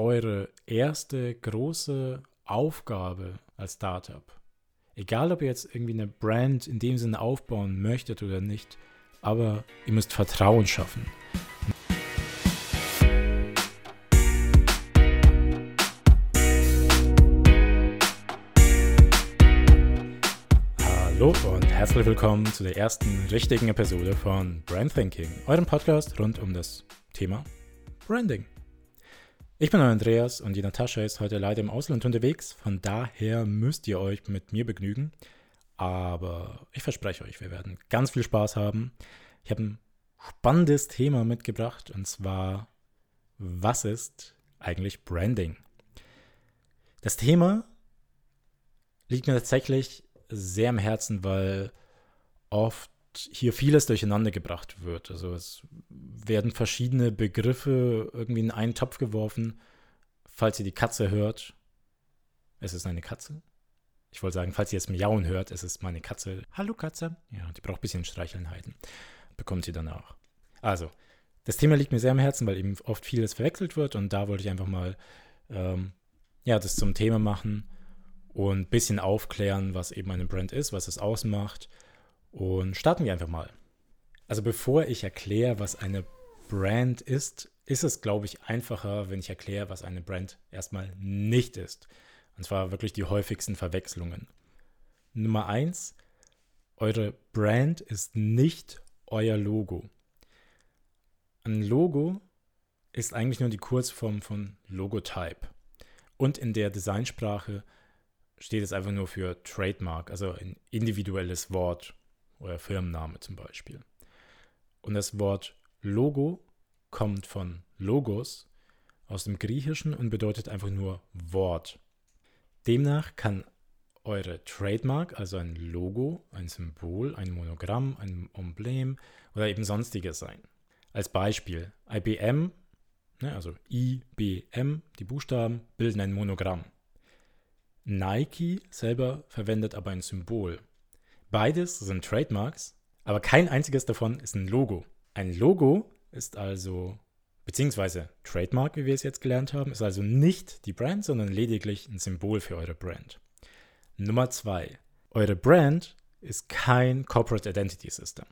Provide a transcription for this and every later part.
eure erste große Aufgabe als Startup, egal ob ihr jetzt irgendwie eine Brand in dem Sinne aufbauen möchtet oder nicht, aber ihr müsst Vertrauen schaffen. Hallo und herzlich willkommen zu der ersten richtigen Episode von Brand Thinking, eurem Podcast rund um das Thema Branding. Ich bin euer Andreas und die Natascha ist heute leider im Ausland unterwegs. Von daher müsst ihr euch mit mir begnügen. Aber ich verspreche euch, wir werden ganz viel Spaß haben. Ich habe ein spannendes Thema mitgebracht und zwar, was ist eigentlich Branding? Das Thema liegt mir tatsächlich sehr am Herzen, weil oft hier vieles durcheinander gebracht wird. Also es werden verschiedene Begriffe irgendwie in einen Topf geworfen. Falls ihr die Katze hört, es ist eine Katze. Ich wollte sagen, falls ihr jetzt Miauen hört, es ist meine Katze. Hallo Katze. Ja, die braucht ein bisschen Streichelnheiten. Bekommt sie dann auch. Also, das Thema liegt mir sehr am Herzen, weil eben oft vieles verwechselt wird und da wollte ich einfach mal ähm, ja, das zum Thema machen und ein bisschen aufklären, was eben eine Brand ist, was es ausmacht und starten wir einfach mal. Also bevor ich erkläre, was eine Brand ist, ist es, glaube ich, einfacher, wenn ich erkläre, was eine Brand erstmal nicht ist. Und zwar wirklich die häufigsten Verwechslungen. Nummer eins, eure Brand ist nicht euer Logo. Ein Logo ist eigentlich nur die Kurzform von Logotype. Und in der Designsprache steht es einfach nur für Trademark, also ein individuelles Wort oder Firmenname zum Beispiel. Und das Wort Logo kommt von Logos aus dem Griechischen und bedeutet einfach nur Wort. Demnach kann eure Trademark, also ein Logo, ein Symbol, ein Monogramm, ein Emblem oder eben sonstiges sein. Als Beispiel, IBM, ne, also IBM, die Buchstaben bilden ein Monogramm. Nike selber verwendet aber ein Symbol. Beides sind Trademarks, aber kein einziges davon ist ein Logo. Ein Logo ist also, beziehungsweise Trademark, wie wir es jetzt gelernt haben, ist also nicht die Brand, sondern lediglich ein Symbol für eure Brand. Nummer zwei. Eure Brand ist kein Corporate Identity System.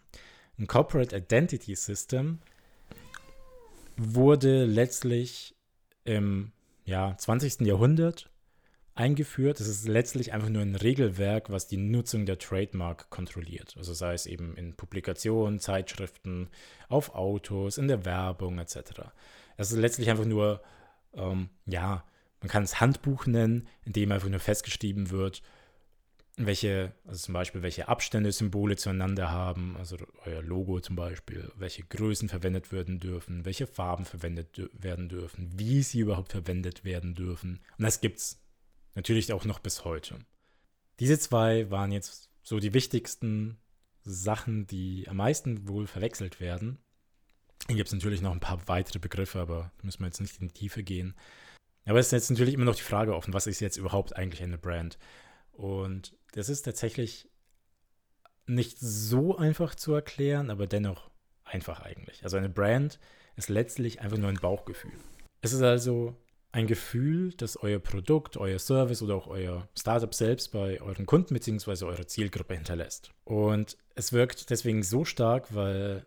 Ein Corporate Identity System wurde letztlich im ja, 20. Jahrhundert eingeführt. Es ist letztlich einfach nur ein Regelwerk, was die Nutzung der Trademark kontrolliert. Also sei es eben in Publikationen, Zeitschriften, auf Autos, in der Werbung etc. Es ist letztlich einfach nur, ähm, ja, man kann es Handbuch nennen, in dem einfach nur festgeschrieben wird, welche, also zum Beispiel, welche Abstände Symbole zueinander haben, also euer Logo zum Beispiel, welche Größen verwendet werden dürfen, welche Farben verwendet werden dürfen, wie sie überhaupt verwendet werden dürfen. Und das gibt es Natürlich auch noch bis heute. Diese zwei waren jetzt so die wichtigsten Sachen, die am meisten wohl verwechselt werden. Hier gibt es natürlich noch ein paar weitere Begriffe, aber müssen wir jetzt nicht in die Tiefe gehen. Aber es ist jetzt natürlich immer noch die Frage offen, was ist jetzt überhaupt eigentlich eine Brand? Und das ist tatsächlich nicht so einfach zu erklären, aber dennoch einfach eigentlich. Also eine Brand ist letztlich einfach nur ein Bauchgefühl. Es ist also ein Gefühl, das euer Produkt, euer Service oder auch euer Startup selbst bei euren Kunden bzw. eurer Zielgruppe hinterlässt. Und es wirkt deswegen so stark, weil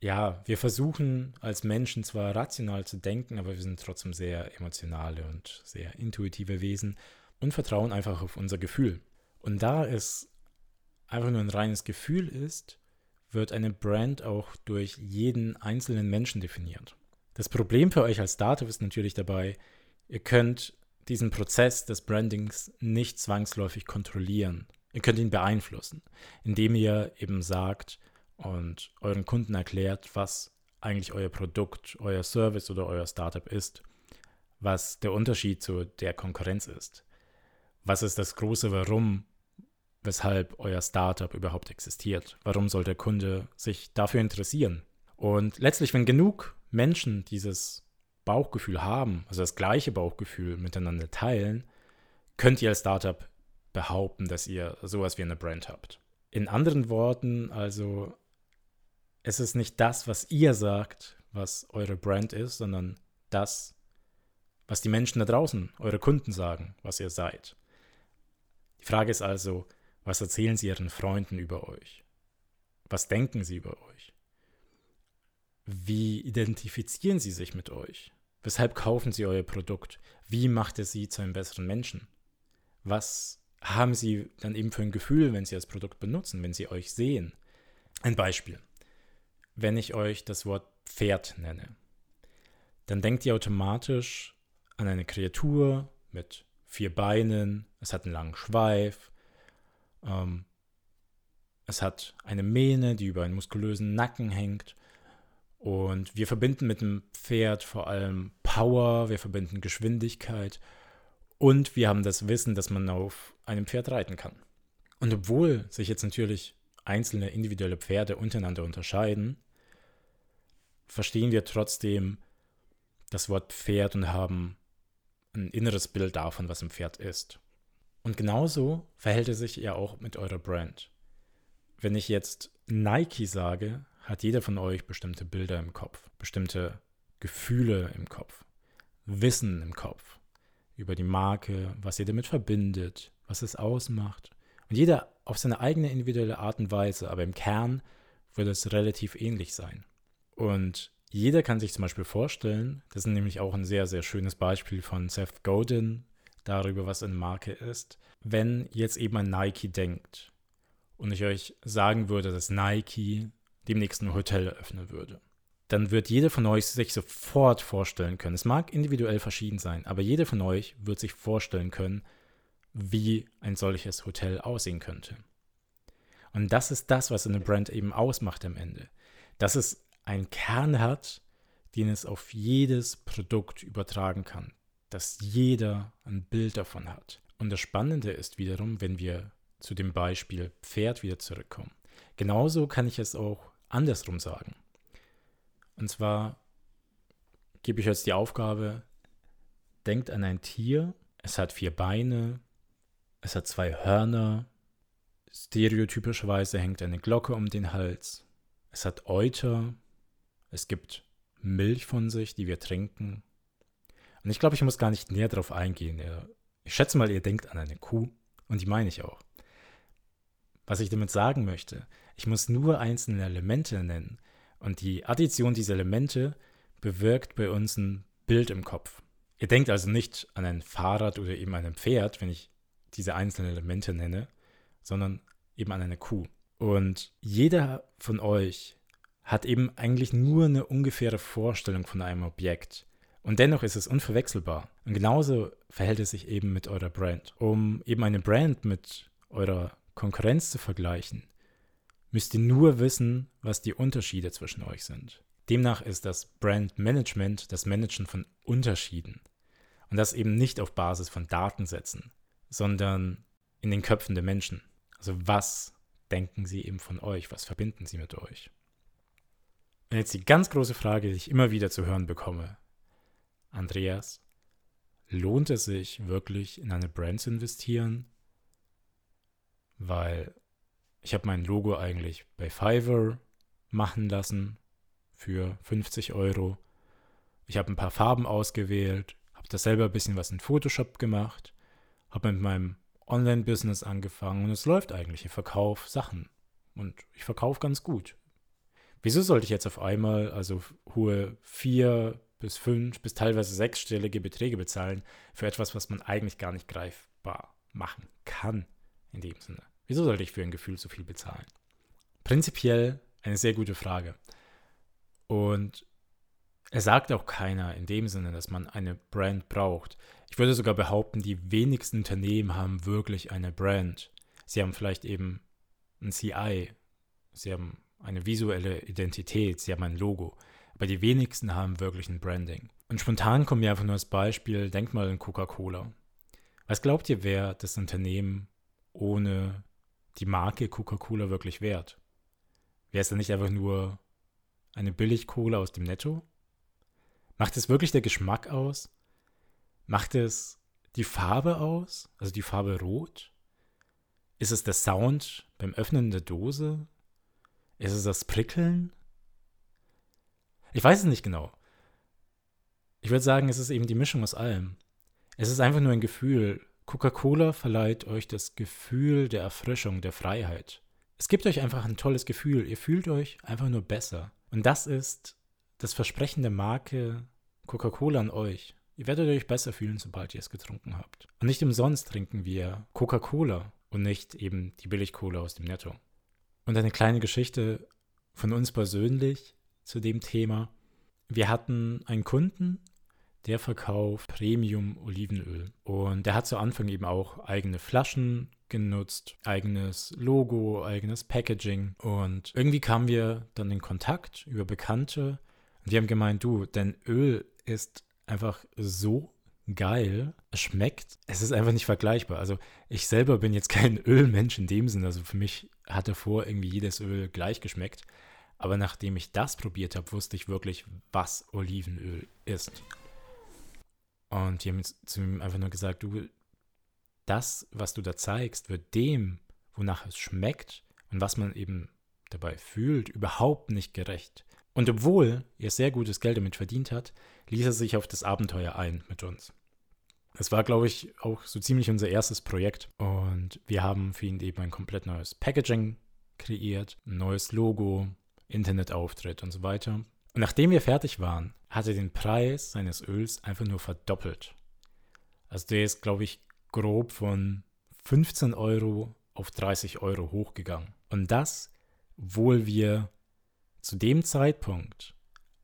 ja, wir versuchen als Menschen zwar rational zu denken, aber wir sind trotzdem sehr emotionale und sehr intuitive Wesen und vertrauen einfach auf unser Gefühl. Und da es einfach nur ein reines Gefühl ist, wird eine Brand auch durch jeden einzelnen Menschen definiert. Das Problem für euch als Startup ist natürlich dabei, ihr könnt diesen Prozess des Brandings nicht zwangsläufig kontrollieren. Ihr könnt ihn beeinflussen, indem ihr eben sagt und euren Kunden erklärt, was eigentlich euer Produkt, euer Service oder euer Startup ist, was der Unterschied zu der Konkurrenz ist. Was ist das große Warum, weshalb euer Startup überhaupt existiert? Warum soll der Kunde sich dafür interessieren? Und letztlich, wenn genug Menschen dieses Bauchgefühl haben, also das gleiche Bauchgefühl miteinander teilen, könnt ihr als Startup behaupten, dass ihr sowas wie eine Brand habt. In anderen Worten, also es ist nicht das, was ihr sagt, was eure Brand ist, sondern das, was die Menschen da draußen, eure Kunden sagen, was ihr seid. Die Frage ist also, was erzählen sie ihren Freunden über euch? Was denken sie über euch? Wie identifizieren sie sich mit euch? Weshalb kaufen sie euer Produkt? Wie macht es sie zu einem besseren Menschen? Was haben sie dann eben für ein Gefühl, wenn sie das Produkt benutzen, wenn sie euch sehen? Ein Beispiel. Wenn ich euch das Wort Pferd nenne, dann denkt ihr automatisch an eine Kreatur mit vier Beinen, es hat einen langen Schweif, ähm, es hat eine Mähne, die über einen muskulösen Nacken hängt. Und wir verbinden mit dem Pferd vor allem Power, wir verbinden Geschwindigkeit und wir haben das Wissen, dass man auf einem Pferd reiten kann. Und obwohl sich jetzt natürlich einzelne individuelle Pferde untereinander unterscheiden, verstehen wir trotzdem das Wort Pferd und haben ein inneres Bild davon, was ein Pferd ist. Und genauso verhält es sich ja auch mit eurer Brand. Wenn ich jetzt Nike sage, hat jeder von euch bestimmte Bilder im Kopf, bestimmte Gefühle im Kopf, Wissen im Kopf über die Marke, was ihr damit verbindet, was es ausmacht. Und jeder auf seine eigene individuelle Art und Weise, aber im Kern wird es relativ ähnlich sein. Und jeder kann sich zum Beispiel vorstellen, das ist nämlich auch ein sehr, sehr schönes Beispiel von Seth Godin darüber, was eine Marke ist, wenn jetzt eben an Nike denkt und ich euch sagen würde, dass Nike demnächst ein Hotel eröffnen würde, dann wird jeder von euch sich sofort vorstellen können. Es mag individuell verschieden sein, aber jeder von euch wird sich vorstellen können, wie ein solches Hotel aussehen könnte. Und das ist das, was eine Brand eben ausmacht am Ende. Dass es einen Kern hat, den es auf jedes Produkt übertragen kann, dass jeder ein Bild davon hat. Und das Spannende ist wiederum, wenn wir zu dem Beispiel Pferd wieder zurückkommen. Genauso kann ich es auch andersrum sagen. Und zwar gebe ich jetzt die Aufgabe, denkt an ein Tier, es hat vier Beine, es hat zwei Hörner, stereotypischerweise hängt eine Glocke um den Hals, es hat Euter, es gibt Milch von sich, die wir trinken. Und ich glaube, ich muss gar nicht näher darauf eingehen. Ich schätze mal, ihr denkt an eine Kuh und die meine ich auch. Was ich damit sagen möchte, ich muss nur einzelne Elemente nennen und die Addition dieser Elemente bewirkt bei uns ein Bild im Kopf. Ihr denkt also nicht an ein Fahrrad oder eben an ein Pferd, wenn ich diese einzelnen Elemente nenne, sondern eben an eine Kuh. Und jeder von euch hat eben eigentlich nur eine ungefähre Vorstellung von einem Objekt. Und dennoch ist es unverwechselbar. Und genauso verhält es sich eben mit eurer Brand. Um eben eine Brand mit eurer Konkurrenz zu vergleichen, müsst ihr nur wissen, was die Unterschiede zwischen euch sind. Demnach ist das Brand Management das Managen von Unterschieden. Und das eben nicht auf Basis von Datensätzen, sondern in den Köpfen der Menschen. Also was denken sie eben von euch? Was verbinden sie mit euch? Und jetzt die ganz große Frage, die ich immer wieder zu hören bekomme. Andreas, lohnt es sich wirklich in eine Brand zu investieren? Weil ich habe mein Logo eigentlich bei Fiverr machen lassen für 50 Euro. Ich habe ein paar Farben ausgewählt, habe das selber ein bisschen was in Photoshop gemacht, habe mit meinem Online-Business angefangen und es läuft eigentlich. Ich verkaufe Sachen und ich verkaufe ganz gut. Wieso sollte ich jetzt auf einmal also hohe vier bis fünf bis teilweise sechsstellige Beträge bezahlen für etwas, was man eigentlich gar nicht greifbar machen kann in dem Sinne? Wieso sollte ich für ein Gefühl so viel bezahlen? Prinzipiell eine sehr gute Frage. Und es sagt auch keiner in dem Sinne, dass man eine Brand braucht. Ich würde sogar behaupten, die wenigsten Unternehmen haben wirklich eine Brand. Sie haben vielleicht eben ein CI, sie haben eine visuelle Identität, sie haben ein Logo. Aber die wenigsten haben wirklich ein Branding. Und spontan kommt mir einfach nur das Beispiel, denk mal an Coca-Cola. Was glaubt ihr, wer das Unternehmen ohne die Marke Coca-Cola wirklich wert? Wäre es dann nicht einfach nur eine Billig-Cola aus dem Netto? Macht es wirklich der Geschmack aus? Macht es die Farbe aus? Also die Farbe rot? Ist es der Sound beim Öffnen der Dose? Ist es das Prickeln? Ich weiß es nicht genau. Ich würde sagen, es ist eben die Mischung aus allem. Es ist einfach nur ein Gefühl. Coca-Cola verleiht euch das Gefühl der Erfrischung, der Freiheit. Es gibt euch einfach ein tolles Gefühl. Ihr fühlt euch einfach nur besser. Und das ist das Versprechen der Marke Coca-Cola an euch. Ihr werdet euch besser fühlen, sobald ihr es getrunken habt. Und nicht umsonst trinken wir Coca-Cola und nicht eben die Billig-Cola aus dem Netto. Und eine kleine Geschichte von uns persönlich zu dem Thema. Wir hatten einen Kunden, der verkauft Premium-Olivenöl. Und der hat zu Anfang eben auch eigene Flaschen genutzt, eigenes Logo, eigenes Packaging. Und irgendwie kamen wir dann in Kontakt über Bekannte. Und die haben gemeint, du, dein Öl ist einfach so geil. Es schmeckt. Es ist einfach nicht vergleichbar. Also ich selber bin jetzt kein Ölmensch in dem Sinne. Also für mich hatte vor irgendwie jedes Öl gleich geschmeckt. Aber nachdem ich das probiert habe, wusste ich wirklich, was Olivenöl ist. Und die haben zu ihm einfach nur gesagt, du, das, was du da zeigst, wird dem, wonach es schmeckt und was man eben dabei fühlt, überhaupt nicht gerecht. Und obwohl er sehr gutes Geld damit verdient hat, ließ er sich auf das Abenteuer ein mit uns. Es war, glaube ich, auch so ziemlich unser erstes Projekt. Und wir haben für ihn eben ein komplett neues Packaging kreiert, ein neues Logo, Internetauftritt und so weiter. Und nachdem wir fertig waren, hat er den Preis seines Öls einfach nur verdoppelt. Also der ist, glaube ich, grob von 15 Euro auf 30 Euro hochgegangen. Und das, obwohl wir zu dem Zeitpunkt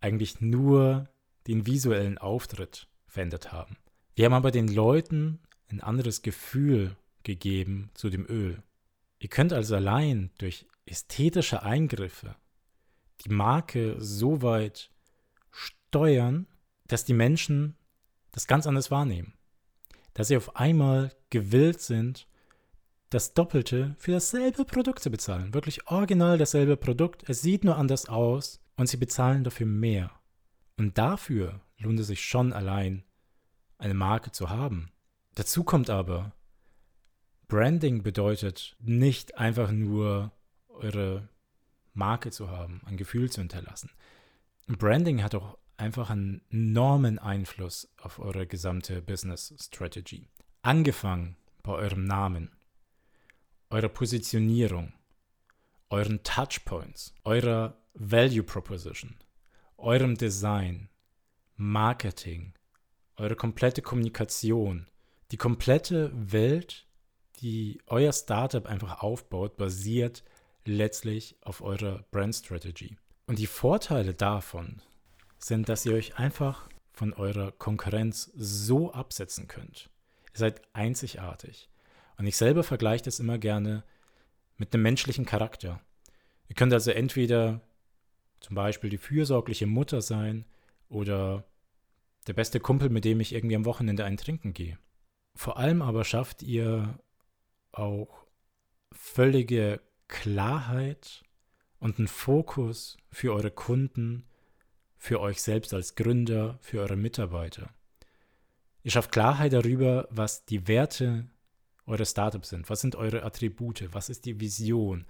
eigentlich nur den visuellen Auftritt verändert haben. Wir haben aber den Leuten ein anderes Gefühl gegeben zu dem Öl. Ihr könnt also allein durch ästhetische Eingriffe die Marke so weit steuern, dass die Menschen das ganz anders wahrnehmen. Dass sie auf einmal gewillt sind, das Doppelte für dasselbe Produkt zu bezahlen. Wirklich original dasselbe Produkt. Es sieht nur anders aus und sie bezahlen dafür mehr. Und dafür lohnt es sich schon allein, eine Marke zu haben. Dazu kommt aber, Branding bedeutet nicht einfach nur eure Marke zu haben, ein Gefühl zu hinterlassen. Branding hat auch einfach einen enormen Einfluss auf eure gesamte Business Strategy. Angefangen bei eurem Namen, eurer Positionierung, euren Touchpoints, eurer Value Proposition, eurem Design, Marketing, eure komplette Kommunikation, die komplette Welt, die euer Startup einfach aufbaut, basiert letztlich auf eurer Brand Strategy. Und die Vorteile davon sind, dass ihr euch einfach von eurer Konkurrenz so absetzen könnt. Ihr seid einzigartig. Und ich selber vergleiche das immer gerne mit einem menschlichen Charakter. Ihr könnt also entweder zum Beispiel die fürsorgliche Mutter sein oder der beste Kumpel, mit dem ich irgendwie am Wochenende ein Trinken gehe. Vor allem aber schafft ihr auch völlige Klarheit und einen Fokus für eure Kunden, für euch selbst als Gründer, für eure Mitarbeiter. Ihr schafft Klarheit darüber, was die Werte eures Startups sind, was sind eure Attribute, was ist die Vision.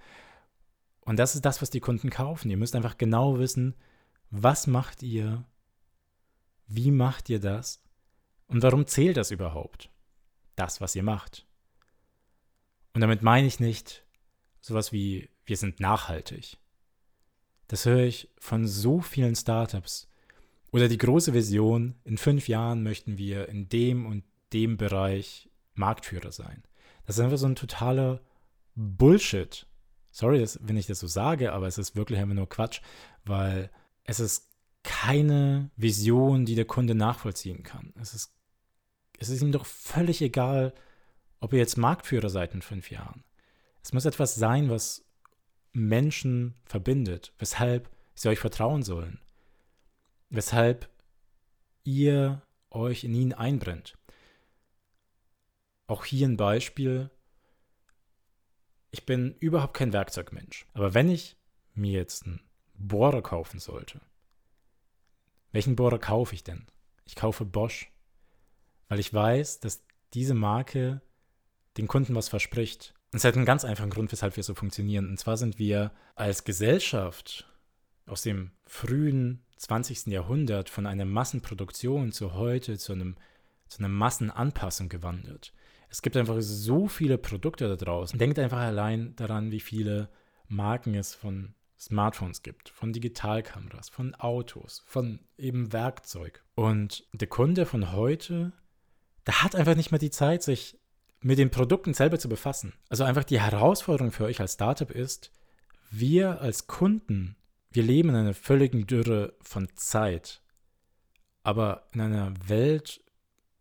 Und das ist das, was die Kunden kaufen. Ihr müsst einfach genau wissen, was macht ihr, wie macht ihr das und warum zählt das überhaupt, das, was ihr macht. Und damit meine ich nicht, sowas wie wir sind nachhaltig. Das höre ich von so vielen Startups. Oder die große Vision, in fünf Jahren möchten wir in dem und dem Bereich Marktführer sein. Das ist einfach so ein totaler Bullshit. Sorry, wenn ich das so sage, aber es ist wirklich einfach nur Quatsch, weil es ist keine Vision, die der Kunde nachvollziehen kann. Es ist, es ist ihm doch völlig egal, ob ihr jetzt Marktführer seid in fünf Jahren. Es muss etwas sein, was Menschen verbindet, weshalb sie euch vertrauen sollen, weshalb ihr euch in ihn einbrennt. Auch hier ein Beispiel. Ich bin überhaupt kein Werkzeugmensch, aber wenn ich mir jetzt einen Bohrer kaufen sollte, welchen Bohrer kaufe ich denn? Ich kaufe Bosch, weil ich weiß, dass diese Marke den Kunden was verspricht. Es hat einen ganz einfachen Grund, weshalb wir so funktionieren. Und zwar sind wir als Gesellschaft aus dem frühen 20. Jahrhundert von einer Massenproduktion zu heute zu, einem, zu einer Massenanpassung gewandelt. Es gibt einfach so viele Produkte da draußen. Denkt einfach allein daran, wie viele Marken es von Smartphones gibt, von Digitalkameras, von Autos, von eben Werkzeug. Und der Kunde von heute, der hat einfach nicht mehr die Zeit, sich mit den Produkten selber zu befassen. Also einfach die Herausforderung für euch als Startup ist, wir als Kunden, wir leben in einer völligen Dürre von Zeit, aber in einer Welt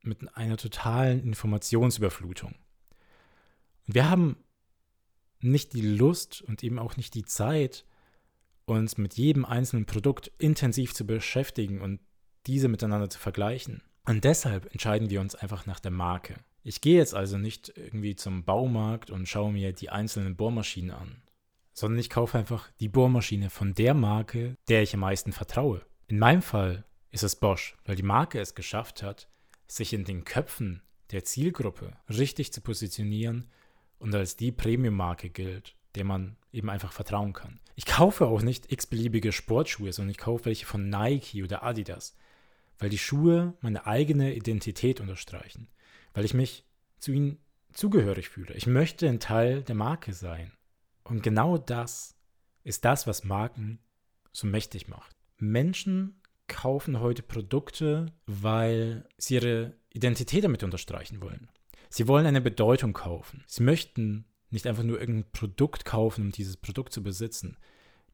mit einer totalen Informationsüberflutung. Und wir haben nicht die Lust und eben auch nicht die Zeit, uns mit jedem einzelnen Produkt intensiv zu beschäftigen und diese miteinander zu vergleichen. Und deshalb entscheiden wir uns einfach nach der Marke. Ich gehe jetzt also nicht irgendwie zum Baumarkt und schaue mir die einzelnen Bohrmaschinen an, sondern ich kaufe einfach die Bohrmaschine von der Marke, der ich am meisten vertraue. In meinem Fall ist es Bosch, weil die Marke es geschafft hat, sich in den Köpfen der Zielgruppe richtig zu positionieren und als die Premium-Marke gilt, der man eben einfach vertrauen kann. Ich kaufe auch nicht x-beliebige Sportschuhe, sondern ich kaufe welche von Nike oder Adidas, weil die Schuhe meine eigene Identität unterstreichen, weil ich mich zu ihnen zugehörig fühle. Ich möchte ein Teil der Marke sein. Und genau das ist das, was Marken so mächtig macht. Menschen kaufen heute Produkte, weil sie ihre Identität damit unterstreichen wollen. Sie wollen eine Bedeutung kaufen. Sie möchten nicht einfach nur irgendein Produkt kaufen, um dieses Produkt zu besitzen.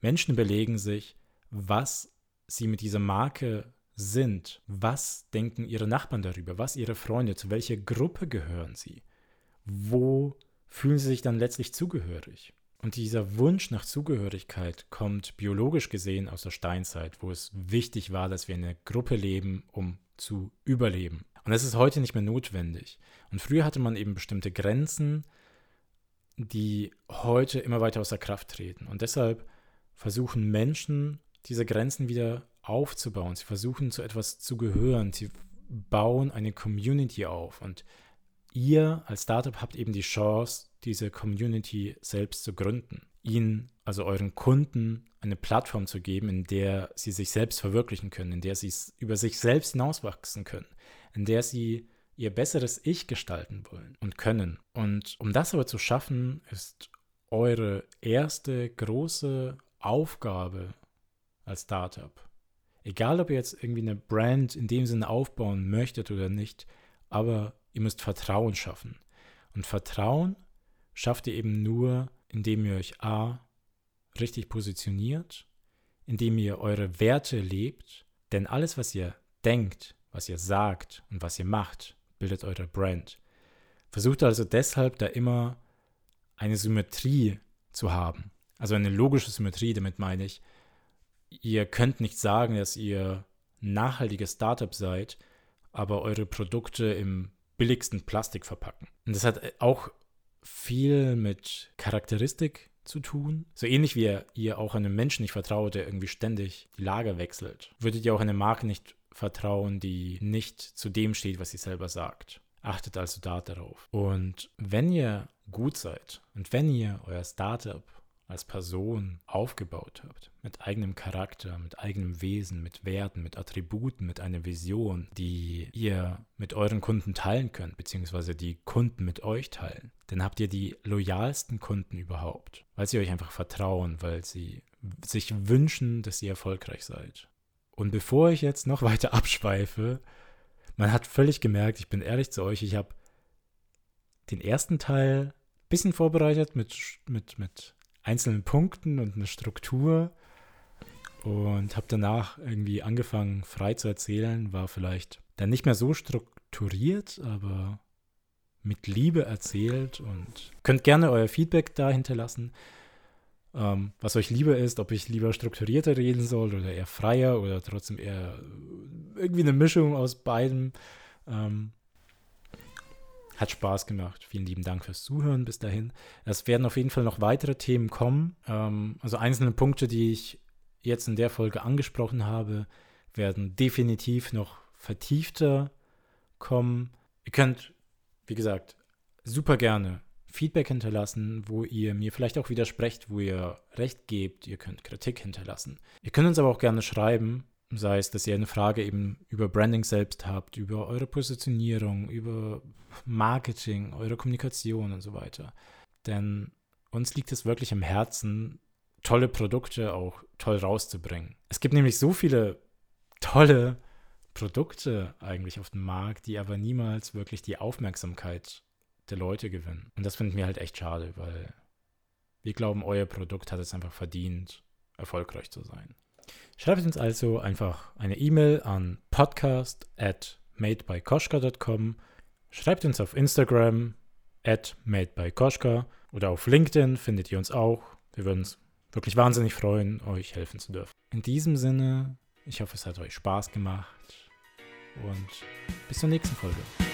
Menschen überlegen sich, was sie mit dieser Marke sind. Was denken ihre Nachbarn darüber? Was ihre Freunde? Zu welcher Gruppe gehören sie? Wo fühlen sie sich dann letztlich zugehörig? Und dieser Wunsch nach Zugehörigkeit kommt biologisch gesehen aus der Steinzeit, wo es wichtig war, dass wir in einer Gruppe leben, um zu überleben. Und das ist heute nicht mehr notwendig. Und früher hatte man eben bestimmte Grenzen, die heute immer weiter außer Kraft treten. Und deshalb versuchen Menschen, diese Grenzen wieder aufzubauen. Sie versuchen zu etwas zu gehören. Sie bauen eine Community auf. Und ihr als Startup habt eben die Chance, diese Community selbst zu gründen. Ihnen, also euren Kunden, eine Plattform zu geben, in der sie sich selbst verwirklichen können, in der sie über sich selbst hinauswachsen können, in der sie ihr besseres Ich gestalten wollen und können. Und um das aber zu schaffen, ist eure erste große Aufgabe als Startup, egal ob ihr jetzt irgendwie eine Brand in dem Sinne aufbauen möchtet oder nicht, aber ihr müsst Vertrauen schaffen. Und Vertrauen schafft ihr eben nur, indem ihr euch A richtig positioniert, indem ihr eure Werte lebt, denn alles, was ihr denkt, was ihr sagt und was ihr macht, bildet eure Brand. Versucht also deshalb da immer eine Symmetrie zu haben. Also eine logische Symmetrie, damit meine ich, ihr könnt nicht sagen, dass ihr nachhaltiges Startup seid, aber eure Produkte im billigsten Plastik verpacken. Und das hat auch viel mit Charakteristik zu tun. So ähnlich wie ihr auch einem Menschen nicht vertraut, der irgendwie ständig die Lage wechselt, würdet ihr auch eine Marke nicht vertrauen, die nicht zu dem steht, was sie selber sagt. Achtet also da darauf. Und wenn ihr gut seid und wenn ihr euer Startup als Person aufgebaut habt, mit eigenem Charakter, mit eigenem Wesen, mit Werten, mit Attributen, mit einer Vision, die ihr mit euren Kunden teilen könnt, beziehungsweise die Kunden mit euch teilen, dann habt ihr die loyalsten Kunden überhaupt, weil sie euch einfach vertrauen, weil sie sich wünschen, dass ihr erfolgreich seid. Und bevor ich jetzt noch weiter abschweife, man hat völlig gemerkt, ich bin ehrlich zu euch, ich habe den ersten Teil ein bisschen vorbereitet mit, mit, mit einzelnen Punkten und eine Struktur. Und habe danach irgendwie angefangen frei zu erzählen, war vielleicht dann nicht mehr so strukturiert, aber mit Liebe erzählt und könnt gerne euer Feedback da hinterlassen, ähm, was euch lieber ist, ob ich lieber strukturierter reden soll oder eher freier oder trotzdem eher irgendwie eine Mischung aus beidem. Ähm, hat Spaß gemacht. Vielen lieben Dank fürs Zuhören bis dahin. Es werden auf jeden Fall noch weitere Themen kommen. Ähm, also einzelne Punkte, die ich jetzt in der Folge angesprochen habe, werden definitiv noch vertiefter kommen. Ihr könnt, wie gesagt, super gerne Feedback hinterlassen, wo ihr mir vielleicht auch widersprecht, wo ihr Recht gebt. Ihr könnt Kritik hinterlassen. Ihr könnt uns aber auch gerne schreiben, sei es, dass ihr eine Frage eben über Branding selbst habt, über eure Positionierung, über Marketing, eure Kommunikation und so weiter. Denn uns liegt es wirklich am Herzen, tolle Produkte auch toll rauszubringen. Es gibt nämlich so viele tolle Produkte eigentlich auf dem Markt, die aber niemals wirklich die Aufmerksamkeit der Leute gewinnen. Und das finden wir halt echt schade, weil wir glauben, euer Produkt hat es einfach verdient, erfolgreich zu sein. Schreibt uns also einfach eine E-Mail an podcast at madebykoschka.com. Schreibt uns auf Instagram at madebykoschka oder auf LinkedIn findet ihr uns auch. Wir würden uns wirklich wahnsinnig freuen, euch helfen zu dürfen. In diesem Sinne, ich hoffe, es hat euch Spaß gemacht und bis zur nächsten Folge.